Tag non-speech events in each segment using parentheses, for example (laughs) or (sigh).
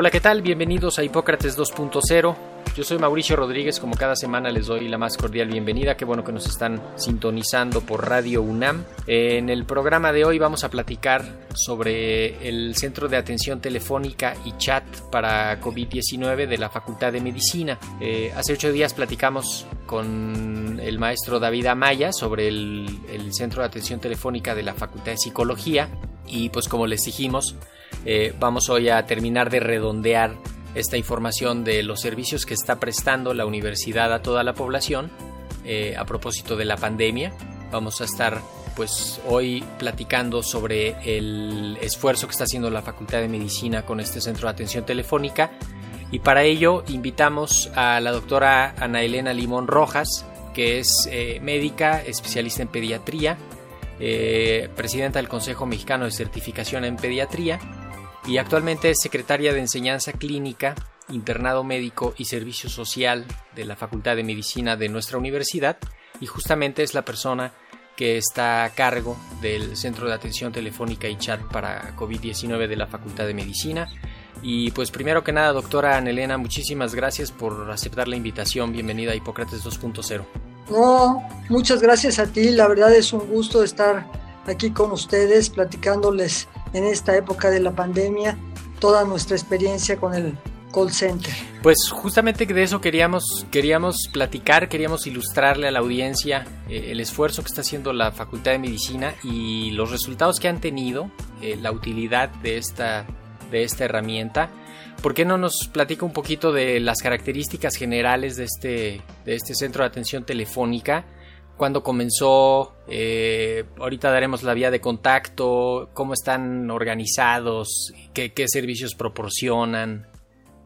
Hola, ¿qué tal? Bienvenidos a Hipócrates 2.0. Yo soy Mauricio Rodríguez, como cada semana les doy la más cordial bienvenida. Qué bueno que nos están sintonizando por Radio UNAM. En el programa de hoy vamos a platicar sobre el Centro de Atención Telefónica y Chat para COVID-19 de la Facultad de Medicina. Eh, hace ocho días platicamos con el maestro David Amaya sobre el, el Centro de Atención Telefónica de la Facultad de Psicología y pues como les dijimos, eh, vamos hoy a terminar de redondear esta información de los servicios que está prestando la universidad a toda la población eh, a propósito de la pandemia. Vamos a estar pues hoy platicando sobre el esfuerzo que está haciendo la Facultad de Medicina con este centro de atención telefónica y para ello invitamos a la doctora Ana Elena Limón Rojas, que es eh, médica, especialista en pediatría, presidenta del Consejo Mexicano de Certificación en Pediatría y actualmente es secretaria de Enseñanza Clínica, Internado Médico y Servicio Social de la Facultad de Medicina de nuestra universidad y justamente es la persona que está a cargo del Centro de Atención Telefónica y Chat para COVID-19 de la Facultad de Medicina. Y pues primero que nada, doctora Anelena, muchísimas gracias por aceptar la invitación. Bienvenida a Hipócrates 2.0. No, muchas gracias a ti. La verdad es un gusto estar aquí con ustedes platicándoles en esta época de la pandemia toda nuestra experiencia con el call center. Pues justamente de eso queríamos, queríamos platicar, queríamos ilustrarle a la audiencia eh, el esfuerzo que está haciendo la Facultad de Medicina y los resultados que han tenido, eh, la utilidad de esta, de esta herramienta. ¿Por qué no nos platica un poquito de las características generales de este, de este centro de atención telefónica? Cuándo comenzó, eh, ahorita daremos la vía de contacto, cómo están organizados, qué, servicios proporcionan,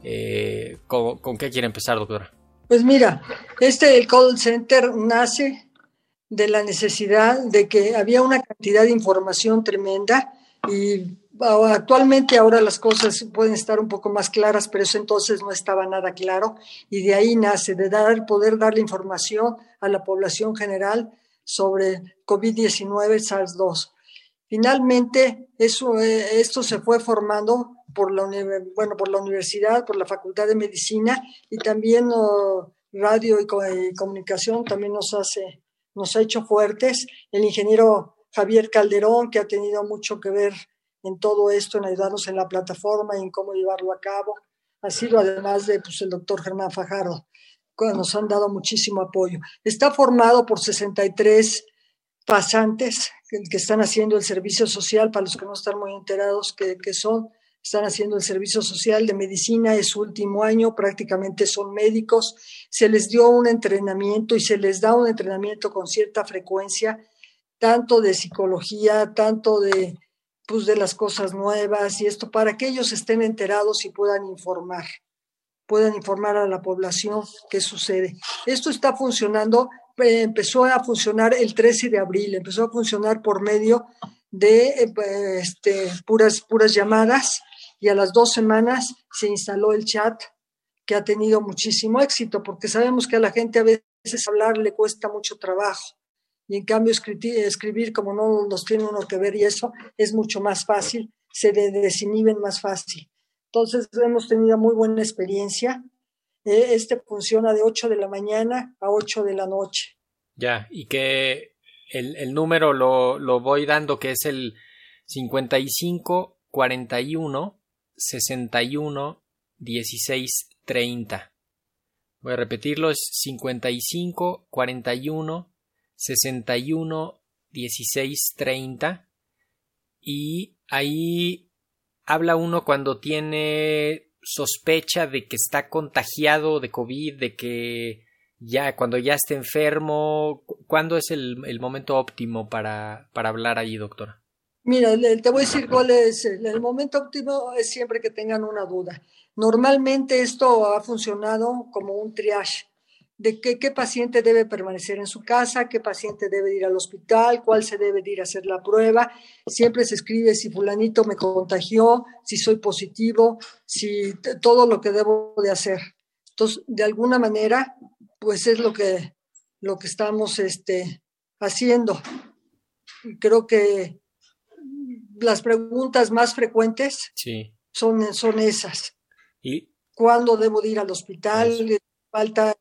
eh, con, qué quiere empezar, doctora. Pues mira, este call center nace de la necesidad de que había una cantidad de información tremenda y actualmente ahora las cosas pueden estar un poco más claras, pero eso entonces no estaba nada claro y de ahí nace, de dar, poder darle información a la población general sobre COVID-19 SARS-2. Finalmente, eso, eh, esto se fue formando por la, bueno, por la universidad, por la Facultad de Medicina y también radio y, y, comunicación también nos hace, nos ha hecho fuertes. El ingeniero Javier Calderón, que ha tenido mucho que ver en todo esto, en ayudarnos en la plataforma y en cómo llevarlo a cabo. Ha sido además de pues, el doctor Germán Fajardo, nos han dado muchísimo apoyo. Está formado por 63 pasantes que, están haciendo el servicio social, para los que no están muy enterados que, que son, están haciendo el servicio social de medicina, es su último año, prácticamente son médicos, se les dio un entrenamiento y se les da un entrenamiento con cierta frecuencia, tanto de psicología, tanto de pues, de las cosas nuevas y esto para que ellos estén enterados y puedan informar, puedan informar a la población qué sucede. Esto está funcionando, eh, empezó a funcionar el 13 de abril, empezó a funcionar por medio de eh, este, puras, puras llamadas y a las dos semanas se instaló el chat que ha tenido muchísimo éxito porque sabemos que a la gente a veces hablar le cuesta mucho trabajo y en cambio escribir, como no nos tiene uno que ver y eso es mucho más fácil, se desinhiben más fácil. Entonces hemos tenido muy buena experiencia. E, este funciona de 8 de la mañana a 8 de la noche. Ya, y que el, el número lo, lo voy dando, que es el 55 41 61 16 30 Voy a repetirlo, es 55 41 61 16 30 y ahí habla uno cuando tiene sospecha de que está contagiado de COVID, de que ya cuando ya esté enfermo, ¿cuándo es el, el momento óptimo para, para hablar ahí, doctora? Mira, te voy a decir cuál es el, el momento óptimo, es siempre que tengan una duda. Normalmente esto ha funcionado como un triage de qué, qué, paciente debe permanecer en su casa, qué paciente debe ir al hospital, cuál se debe ir a hacer la prueba. Siempre se escribe si fulanito me contagió, si soy positivo, si todo lo que debo de hacer. Entonces, de alguna manera, pues es lo que, lo que estamos este, haciendo. Creo que las preguntas más frecuentes sí. son, son esas. ¿Y? ¿Cuándo debo ir al hospital? Eso. ¿Falta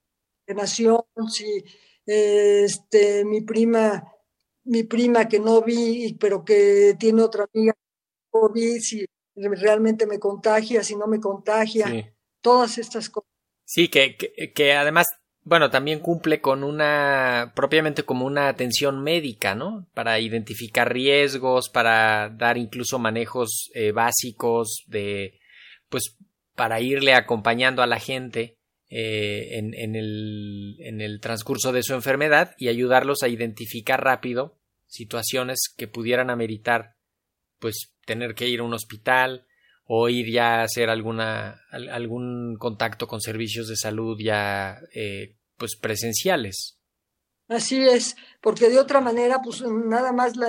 nación? Si este, mi prima, mi prima que no vi, pero que tiene otra amiga COVID, si realmente me contagia, si no me contagia, sí. todas estas cosas. Sí, que, que, que además bueno, también cumple con una, propiamente como una atención médica, ¿no? Para identificar riesgos, para dar incluso manejos eh, básicos de, pues, para irle acompañando a la gente eh, en, en, el, en el transcurso de su enfermedad y ayudarlos a identificar rápido situaciones que pudieran ameritar, pues, tener que ir a un hospital, o ir ya a hacer alguna algún contacto con servicios de salud ya eh, pues presenciales. Así es, porque de otra manera pues nada más la,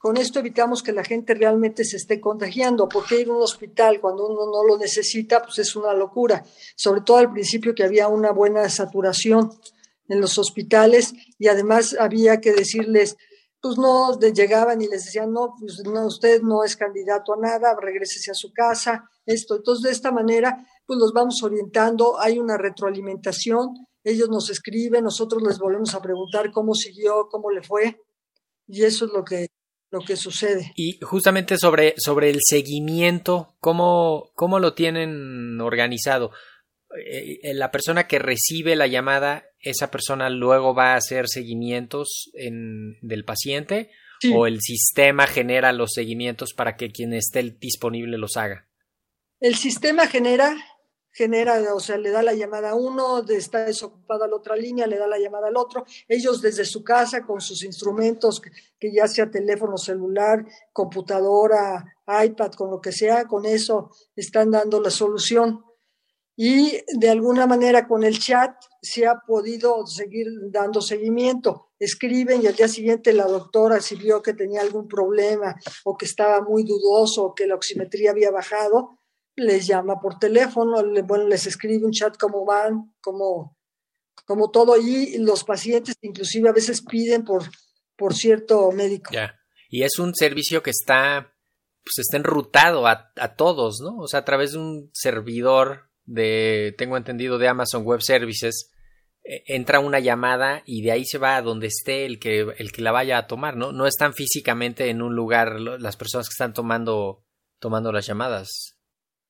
con esto evitamos que la gente realmente se esté contagiando, porque ir a un hospital cuando uno no lo necesita pues es una locura, sobre todo al principio que había una buena saturación en los hospitales y además había que decirles pues no llegaban y les decían, no, pues no, usted no es candidato a nada, regrésese a su casa, esto. Entonces, de esta manera, pues los vamos orientando, hay una retroalimentación, ellos nos escriben, nosotros les volvemos a preguntar cómo siguió, cómo le fue, y eso es lo que, lo que sucede. Y justamente sobre, sobre el seguimiento, ¿cómo, cómo lo tienen organizado? la persona que recibe la llamada, esa persona luego va a hacer seguimientos en, del paciente sí. o el sistema genera los seguimientos para que quien esté disponible los haga. El sistema genera, genera, o sea, le da la llamada a uno, está desocupada la otra línea, le da la llamada al otro. Ellos desde su casa con sus instrumentos, que, ya sea teléfono celular, computadora, iPad, con lo que sea, con eso están dando la solución y de alguna manera con el chat se ha podido seguir dando seguimiento. Escriben y al día siguiente la doctora si vio que tenía algún problema o que estaba muy dudoso o que la oximetría había bajado, les llama por teléfono, bueno, les escribe un chat cómo van, como, como todo y los pacientes inclusive a veces piden por, por cierto médico. Ya. Y es un servicio que está pues está enrutado a, a todos, ¿no? O sea, a través de un servidor de, tengo entendido, de Amazon Web Services, eh, entra una llamada y de ahí se va a donde esté el que, el que la vaya a tomar, ¿no? No están físicamente en un lugar las personas que están tomando, tomando las llamadas.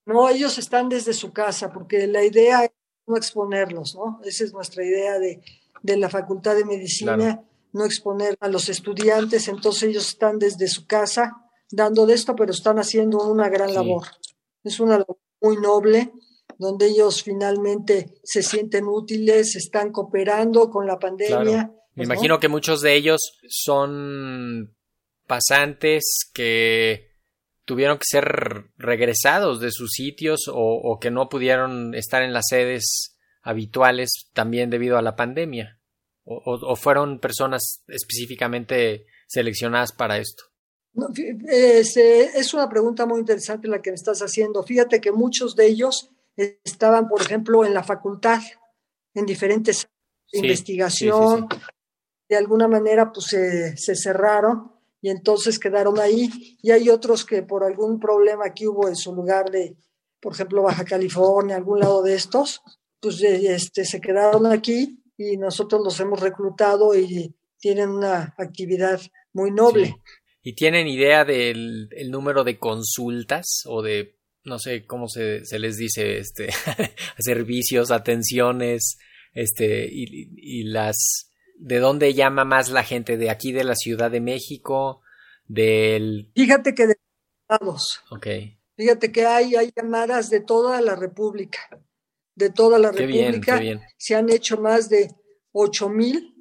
No, ellos están desde su casa, porque la idea es no exponerlos, ¿no? Esa es nuestra idea de, de la Facultad de Medicina, claro. no exponer a los estudiantes, entonces ellos están desde su casa dando de esto, pero están haciendo una gran sí. labor. Es una labor muy noble donde ellos finalmente se sienten útiles, están cooperando con la pandemia. Claro. Me ¿no? imagino que muchos de ellos son pasantes que tuvieron que ser regresados de sus sitios o, o, que no pudieron estar en las sedes habituales también debido a la pandemia. O, o fueron personas específicamente seleccionadas para esto. No, es, es, una pregunta muy interesante la que me estás haciendo. Fíjate que muchos de ellos estaban, por ejemplo, en la facultad, en diferentes sí, investigación, sí, sí, de alguna manera pues se, se, cerraron y entonces quedaron ahí y hay otros que por algún problema que hubo en su lugar de, por ejemplo, Baja California, algún lado de estos, pues este, se quedaron aquí y nosotros los hemos reclutado y tienen una actividad muy noble. ¿Y tienen idea del el número de consultas o de no sé cómo se, se les dice, este, (laughs) servicios, atenciones Este, y, y las, ¿de dónde llama más la gente? ¿De aquí de la Ciudad de México? Del, Fíjate que de todos. ok. Fíjate que hay, hay llamadas de toda la República. De toda la Qué bien, República. qué bien. Se han hecho más de ocho mil,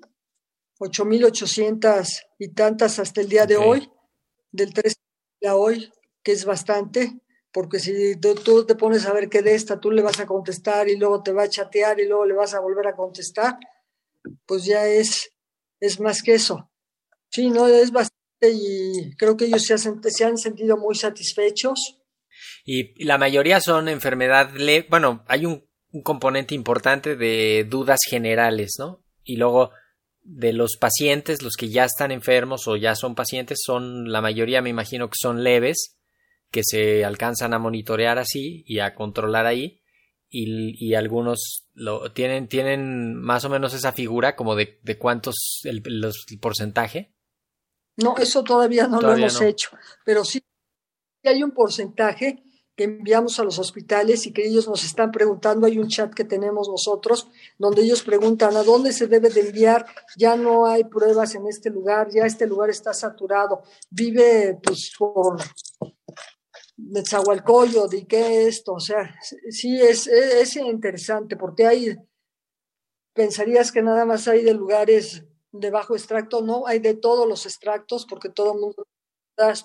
ocho mil ochocientas y tantas hasta el día de hoy, del 3 a hoy, que es bastante, porque si tú te pones a ver qué de esta, tú le vas a contestar y luego te va a chatear y luego le vas a volver a contestar, pues ya es, es más que eso. Sí, no, es bastante y creo que ellos se, han sentido muy satisfechos. Y la mayoría son enfermedad leve. Bueno, hay un, un componente importante de dudas generales, ¿no? Y luego de los pacientes, los que ya están enfermos o ya son pacientes, son la mayoría, me imagino que son leves, que se alcanzan a monitorear así y a controlar ahí. Y, y algunos lo tienen, tienen más o menos esa figura como de, de cuántos el, los- el porcentaje. No, eso todavía no Todavía lo hemos no. hecho, pero sí hay un porcentaje que enviamos a los hospitales y que ellos nos están preguntando. Hay un chat que tenemos nosotros donde ellos preguntan a dónde se debe de enviar. Ya no hay pruebas en este lugar, ya este lugar está saturado. Vive pues por Netzahualcoyo, de qué esto, o sea, sí es, es, es interesante porque hay, pensarías que nada más hay de lugares de bajo extracto, no, hay de todos los extractos porque todo el mundo,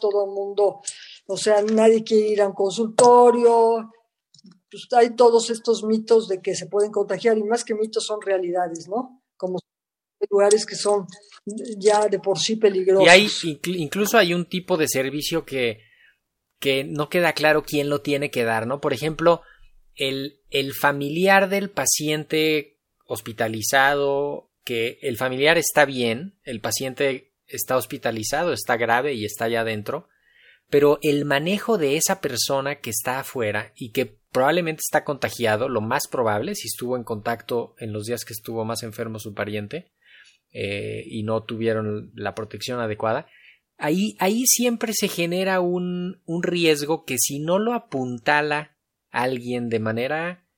todo el mundo, o sea, nadie quiere ir a un consultorio, pues hay todos estos mitos de que se pueden contagiar y más que mitos son realidades, ¿no? Como lugares que son ya de por sí peligrosos. Y hay, inclu- incluso hay un tipo de servicio que, que no queda claro quién lo tiene que dar, ¿no? Por ejemplo, el, el familiar del paciente hospitalizado, que el familiar está bien, el paciente está hospitalizado, está grave y está allá adentro, pero el manejo de esa persona que está afuera y que probablemente está contagiado, lo más probable, si estuvo en contacto en los días que estuvo más enfermo su pariente, eh, y no tuvieron la protección adecuada, ahí, ahí siempre se genera un, un riesgo que si no lo apuntala alguien de manera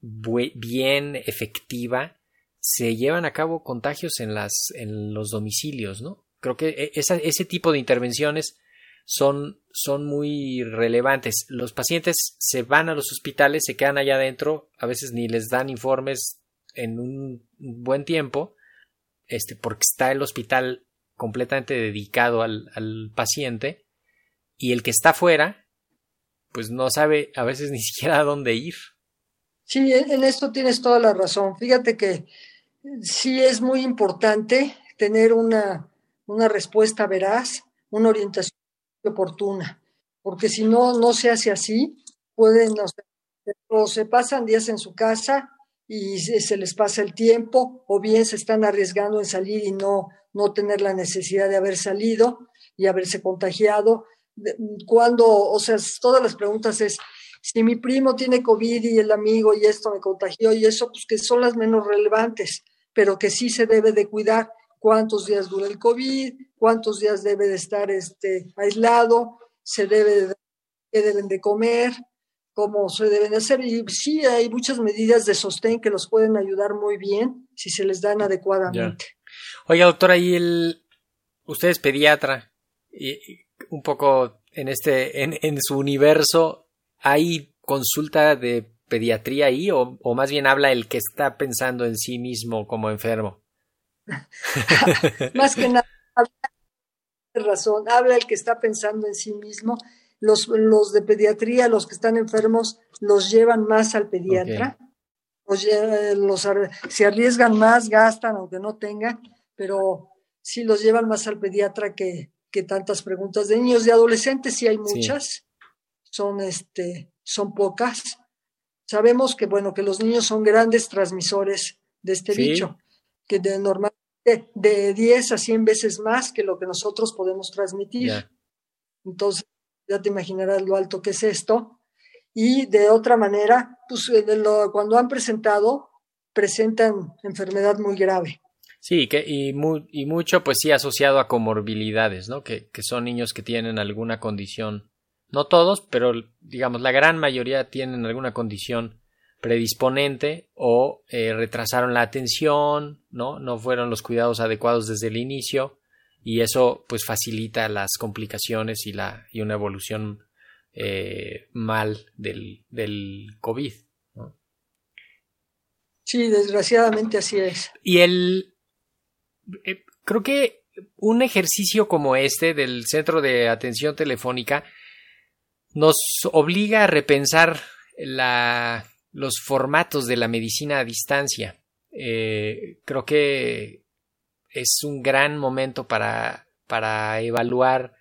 bien efectiva, se llevan a cabo contagios en, las, en los domicilios, ¿no? Creo que e- ese tipo de intervenciones son, son muy relevantes. Los pacientes se van a los hospitales, se quedan allá adentro, a veces ni les dan informes en un buen tiempo, este, porque está el hospital completamente dedicado al, al paciente, y el que está fuera, pues no sabe a veces ni (laughs) siquiera a dónde ir. Sí, en esto tienes toda la razón. Fíjate que sí es muy importante tener una, una respuesta veraz, una orientación oportuna, porque si no, no se hace así, pueden, o se pasan días en su casa y se les pasa el tiempo, o bien se están arriesgando en salir y no, no tener la necesidad de haber salido y haberse contagiado. Cuando, o sea, todas las preguntas es, si mi primo tiene COVID y el amigo y esto me contagió y eso, pues que son las menos relevantes, pero que sí se debe de cuidar cuántos días dura el COVID, cuántos días debe de estar este, aislado, se debe de, qué deben de comer, cómo se deben de hacer. Y sí, hay muchas medidas de sostén que los pueden ayudar muy bien si se les dan adecuadamente. Oiga, doctora, y el usted es pediatra y un poco en este en, en su universo hay consulta de pediatría ahí o, o más bien habla el que está pensando en sí mismo como enfermo. (laughs) Más que nada, habla- razón, habla el que está pensando en sí mismo. Los, los de pediatría, los que están enfermos, los llevan más al pediatra. Los lle- los se arriesgan más, gastan, aunque no tengan, pero sí los llevan más al pediatra que, que tantas preguntas. De niños y adolescentes sí hay Sí. muchas, son, este, son pocas. Sabemos que, bueno, que los niños son grandes transmisores de este Sí. bicho, que de normalmente de 10 a 100 veces más que lo que nosotros podemos transmitir. Entonces, ya te imaginarás lo alto que es esto. Y de otra manera, pues eh, cuando han presentado, presentan enfermedad muy grave. Sí, que, y mucho pues sí asociado a comorbilidades, ¿no? Que, que son niños que tienen alguna condición, no todos, pero digamos la gran mayoría tienen alguna condición predisponente o eh, retrasaron la atención, ¿no? No fueron los cuidados adecuados desde el inicio y eso pues facilita las complicaciones y, la, y una evolución eh, mal del, del COVID. ¿no? Sí, desgraciadamente así es. Y el... eh, creo que un ejercicio como este del Centro de Atención Telefónica nos obliga a repensar la, los formatos de la medicina a distancia. Eh, creo que es un gran momento para, para evaluar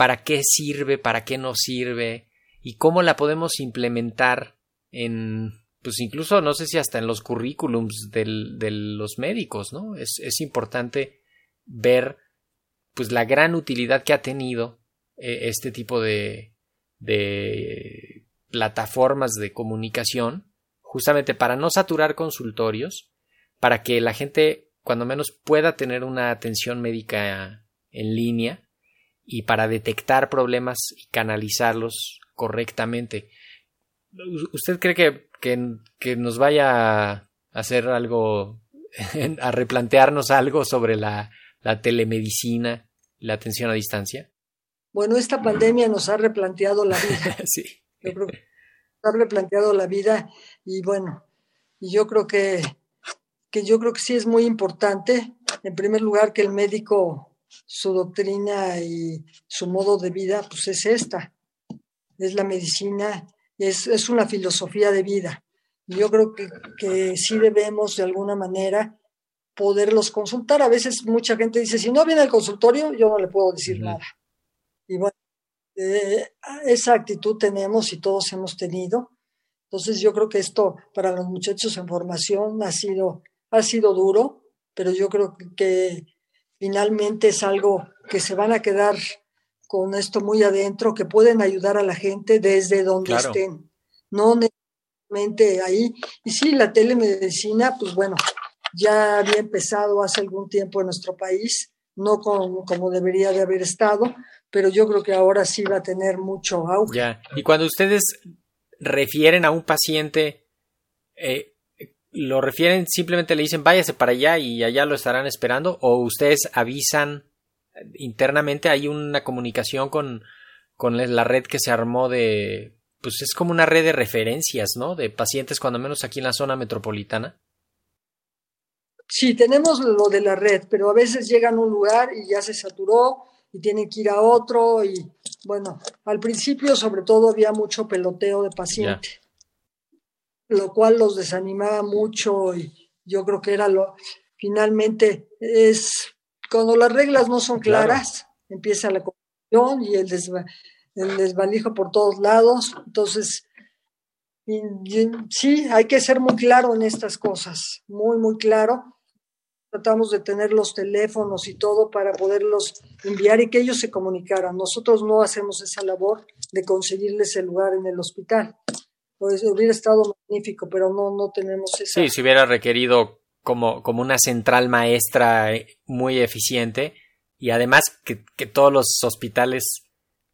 para qué sirve, para qué no sirve y cómo la podemos implementar en, pues incluso no sé si hasta en los currículums de los médicos, ¿no? Es, importante ver pues la gran utilidad que ha tenido eh, este tipo de plataformas de comunicación justamente para no saturar consultorios, para que la gente cuando menos pueda tener una atención médica en línea y para detectar problemas y canalizarlos correctamente. ¿Usted cree que, que, que nos vaya a hacer algo, a replantearnos algo sobre la, la telemedicina, la atención a distancia? Bueno, esta pandemia nos ha replanteado la vida. (laughs) sí. Yo creo que nos ha replanteado la vida y bueno, y yo creo que, que yo creo que sí es muy importante, en primer lugar, que el médico, su doctrina y su modo de vida, pues es esta, es la medicina, es, es una filosofía de vida. Yo creo que, que sí debemos de alguna manera poderlos consultar. A veces mucha gente dice, si no viene al consultorio, yo no le puedo decir nada. Y bueno, eh, esa actitud tenemos y todos hemos tenido. Entonces yo creo que esto para los muchachos en formación ha sido, ha sido duro, pero yo creo que finalmente es algo que se van a quedar con esto muy adentro, que pueden ayudar a la gente desde donde Claro. estén, no necesariamente ahí. Y sí, la telemedicina, pues bueno, ya había empezado hace algún tiempo en nuestro país, no con- como debería de haber estado, pero yo creo que ahora sí va a tener mucho auge. Ya. Y cuando ustedes refieren a un paciente, eh, ¿lo refieren simplemente le dicen váyase para allá y allá lo estarán esperando? ¿O ustedes avisan internamente? ¿Hay una comunicación con, con la red que se armó de... Pues es como una red de referencias, ¿no? De pacientes, cuando menos aquí en la zona metropolitana. Sí, tenemos lo de la red, pero a veces llegan a un lugar y ya se saturó y tienen que ir a otro y bueno, al principio sobre todo había mucho peloteo de paciente, lo cual los desanimaba mucho y yo creo que era lo finalmente es cuando las reglas no son Claro. claras, empieza la confusión y el, desva- el desvalijo por todos lados, entonces y- y- sí, hay que ser muy claro en estas cosas, muy, muy claro. Tratamos de tener los teléfonos y todo para poderlos enviar y que ellos se comunicaran. Nosotros no hacemos esa labor de conseguirles el lugar en el hospital. Pues hubiera estado magnífico, pero no, no tenemos esa. Sí, se hubiera requerido como, como una central maestra eh, muy eficiente y además que, que todos los hospitales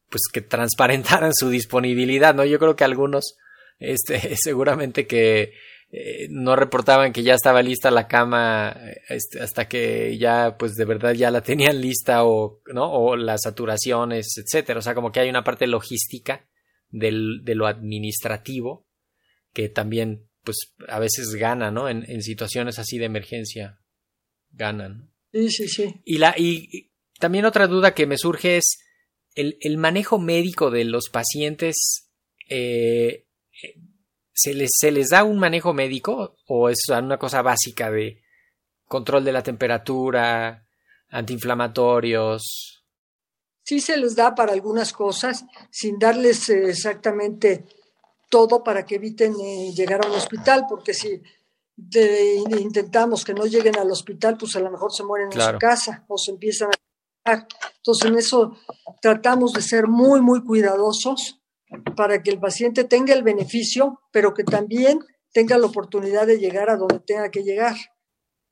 pues que transparentaran su disponibilidad, ¿no? Yo creo que algunos este (laughs) seguramente que eh, no reportaban que ya estaba lista la cama este, hasta que ya pues de verdad ya la tenían lista o no o las saturaciones etcétera o sea como que hay una parte logística del, de lo administrativo que también pues a veces gana no en, en situaciones así de emergencia ganan. Sí, sí, sí. y la y, y también otra duda que me surge es el, el manejo médico de los pacientes eh, eh, ¿se les, ¿se les da un manejo médico o es una cosa básica de control de la temperatura, antiinflamatorios? Sí se les da para algunas cosas, sin darles eh, exactamente todo para que eviten eh, llegar a un hospital, porque si de- intentamos que no lleguen al hospital, pues a lo mejor se mueren en su casa o se empiezan a. Entonces, en eso tratamos de ser muy, muy cuidadosos para que el paciente tenga el beneficio, pero que también tenga la oportunidad de llegar a donde tenga que llegar.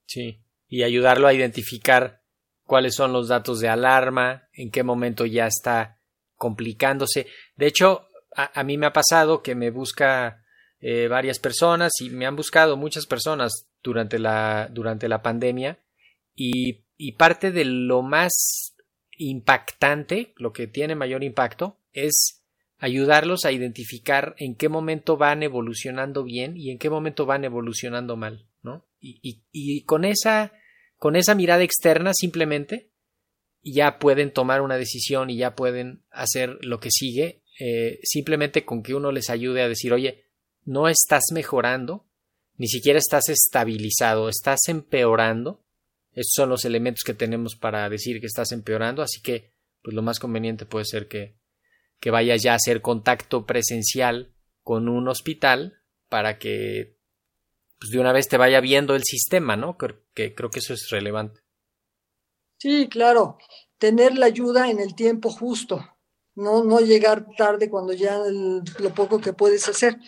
Sí. Y ayudarlo a identificar cuáles son los datos de alarma, en qué momento ya está complicándose. De hecho, a, mí me ha pasado que me busca eh, varias personas y me han buscado muchas personas durante la, durante la pandemia y, y parte de lo más impactante, lo que tiene mayor impacto, es ayudarlos a identificar en qué momento van evolucionando bien y en qué momento van evolucionando mal, ¿no? Y, y, y con esa, con esa mirada externa simplemente ya pueden tomar una decisión y ya pueden hacer lo que sigue, eh, simplemente con que uno les ayude a decir, oye, no estás mejorando, ni siquiera estás estabilizado, estás empeorando. Esos son los elementos que tenemos para decir que estás empeorando, así que pues lo más conveniente puede ser que, que vayas ya a hacer contacto presencial con un hospital para que pues, de una vez te vaya viendo el sistema, ¿no? Que, creo que eso es relevante. Sí, claro, tener la ayuda en el tiempo justo, no, no llegar tarde cuando ya lo poco que puedes hacer.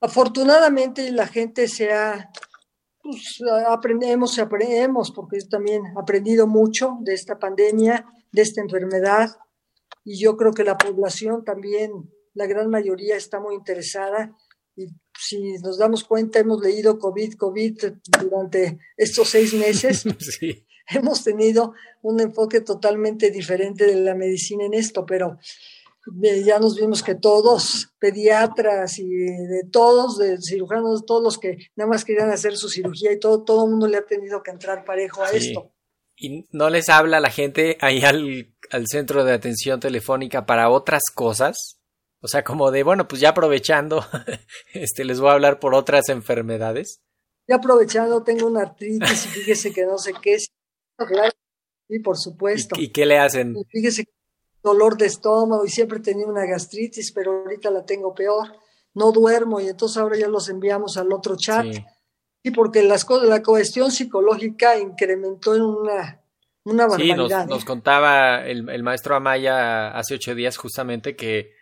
Afortunadamente la gente se ha, pues, aprendemos, aprendemos, porque también aprendido mucho de esta pandemia, de esta enfermedad, y yo creo que la población también, la gran mayoría está muy interesada, si nos damos cuenta, hemos leído COVID, COVID durante estos seis meses. (laughs) Sí. Hemos tenido un enfoque totalmente diferente de la medicina en esto, pero ya nos vimos que todos, pediatras y de todos, de cirujanos, todos los que nada más querían hacer su cirugía y todo, todo el mundo le ha tenido que entrar parejo a Sí. esto. ¿Y no les habla la gente ahí al, al centro de atención telefónica para otras cosas? O sea, como de, bueno, pues ya aprovechando, (laughs) este, les voy a hablar por otras enfermedades. Ya aprovechando, tengo una artritis y fíjese que no sé qué es. Claro, Sí, por supuesto. ¿Y, y qué le hacen? Y fíjese que dolor de estómago y siempre tenía una gastritis, pero ahorita la tengo peor. No duermo y entonces ahora ya los enviamos al otro chat. Sí. Sí, porque las cosas, la cuestión psicológica incrementó en una, una Sí, nos, barbaridad. nos ¿eh? contaba el, el maestro Amaya hace ocho días justamente que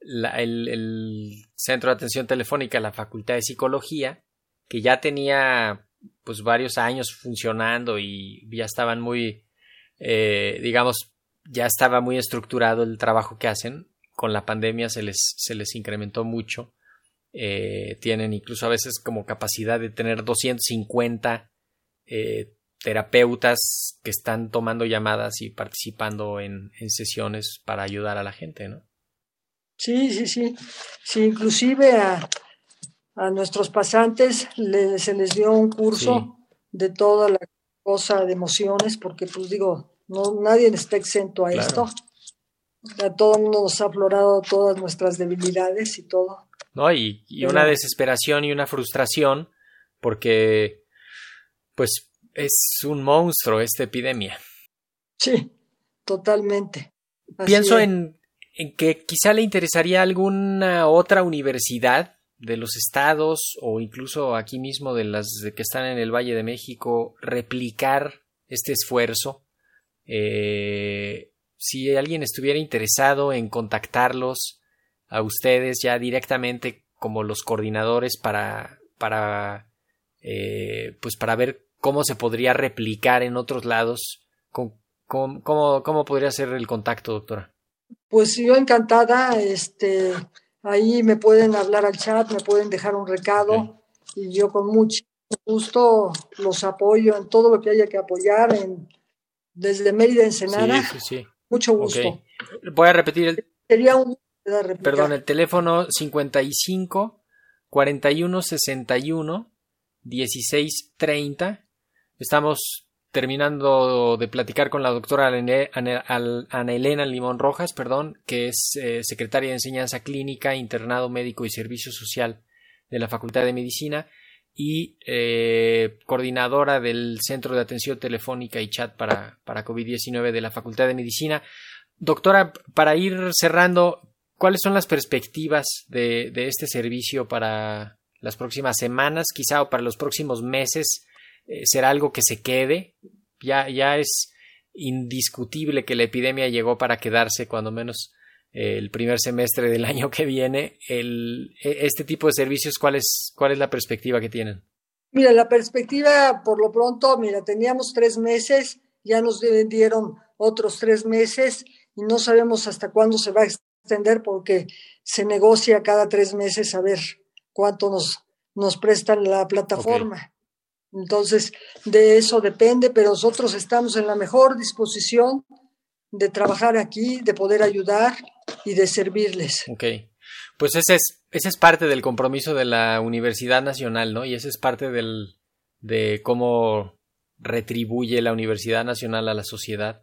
la- el, Centro de Atención Telefónica, la Facultad de Psicología, que ya tenía pues varios años funcionando y ya estaban muy, eh, digamos, ya estaba muy estructurado el trabajo que hacen. Con la pandemia se les, se les incrementó mucho. Eh, tienen incluso a veces como capacidad de tener 250 eh, terapeutas que están tomando llamadas y participando en, en sesiones para ayudar a la gente, ¿no? Sí, sí, sí. Sí, inclusive a, a nuestros pasantes le- se les dio un curso de toda la cosa de emociones, porque pues digo, no, nadie está exento a Claro. esto. A todo el mundo nos ha aflorado todas nuestras debilidades y todo. ¿no? Y, y Pero- una desesperación y una frustración porque pues es un monstruo esta epidemia. Sí, totalmente. Así Pienso es. en, en que quizá le interesaría alguna otra universidad de los estados o incluso aquí mismo de las que están en el Valle de México replicar este esfuerzo. Eh, si alguien estuviera interesado en contactarlos a ustedes ya directamente como los coordinadores para para eh, pues para ver cómo se podría replicar en otros lados cómo, cómo podría ser el contacto doctora Pues yo encantada, este, ahí me pueden hablar al chat, me pueden dejar un recado y yo con mucho gusto los apoyo en todo lo que haya que apoyar en, desde Mérida, Ensenada, sí sí mucho gusto. voy a repetir el Sería un perdón el teléfono 55 41 61 16 30 estamos terminando de platicar con la doctora Ana Elena Limón Rojas, perdón, que es eh, secretaria de Enseñanza Clínica, Internado Médico y Servicio Social de la Facultad de Medicina y eh, coordinadora del Centro de Atención Telefónica y Chat para, para COVID-19 de la Facultad de Medicina. Doctora, para ir cerrando, ¿cuáles son las perspectivas de, de este servicio para las próximas semanas, quizá o para los próximos meses? Eh, ¿Será algo que se quede? Ya, ya es indiscutible que la epidemia llegó para quedarse, cuando menos eh, el primer semestre del (laughs) año que viene. El, e- este tipo de servicios, ¿cuál es, ¿cuál es la perspectiva que tienen? Mira, la perspectiva, por lo pronto, mira, teníamos tres meses, ya nos dieron otros tres meses y no sabemos hasta cuándo se va a extender porque se negocia cada tres meses a ver cuánto nos, nos prestan la plataforma. Entonces, de eso depende, pero nosotros estamos en la mejor disposición de trabajar aquí, de poder ayudar y de servirles. Ok. Pues ese es, ese es parte del compromiso de la Universidad Nacional, ¿no? Y ese es parte del, de cómo retribuye la Universidad Nacional a la sociedad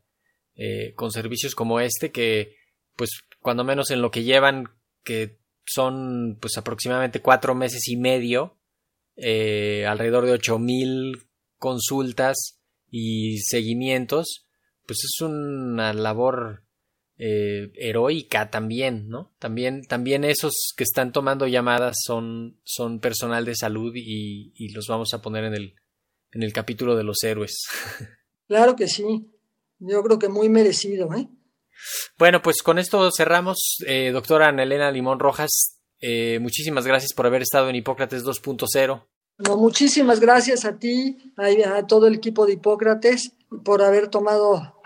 eh, con servicios como este que, pues, cuando menos en lo que llevan, que son, pues, aproximadamente cuatro meses y medio, eh, alrededor de ocho mil consultas y seguimientos, pues es una labor eh, heroica también, ¿no? También, también esos que están tomando llamadas son, son personal de salud y, y los vamos a poner en el, en el capítulo de los héroes. (laughs) Claro que sí. Yo creo que muy merecido, ¿eh? Bueno, pues con esto cerramos. Eh, doctora Ana Elena Limón Rojas, eh, muchísimas gracias por haber estado en Hipócrates 2.0. No, muchísimas gracias a ti, a, a, todo el equipo de Hipócrates, por haber tomado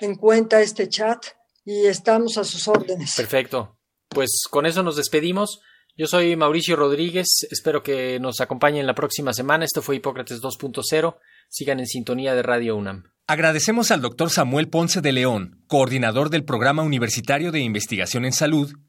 en cuenta este chat y estamos a sus órdenes. Perfecto. Pues con eso nos despedimos. Yo soy Mauricio Rodríguez, espero que nos acompañen la próxima semana. Esto fue Hipócrates 2.0. Sigan en sintonía de Radio UNAM. Agradecemos al doctor Samuel Ponce de León, coordinador del Programa Universitario de Investigación en Salud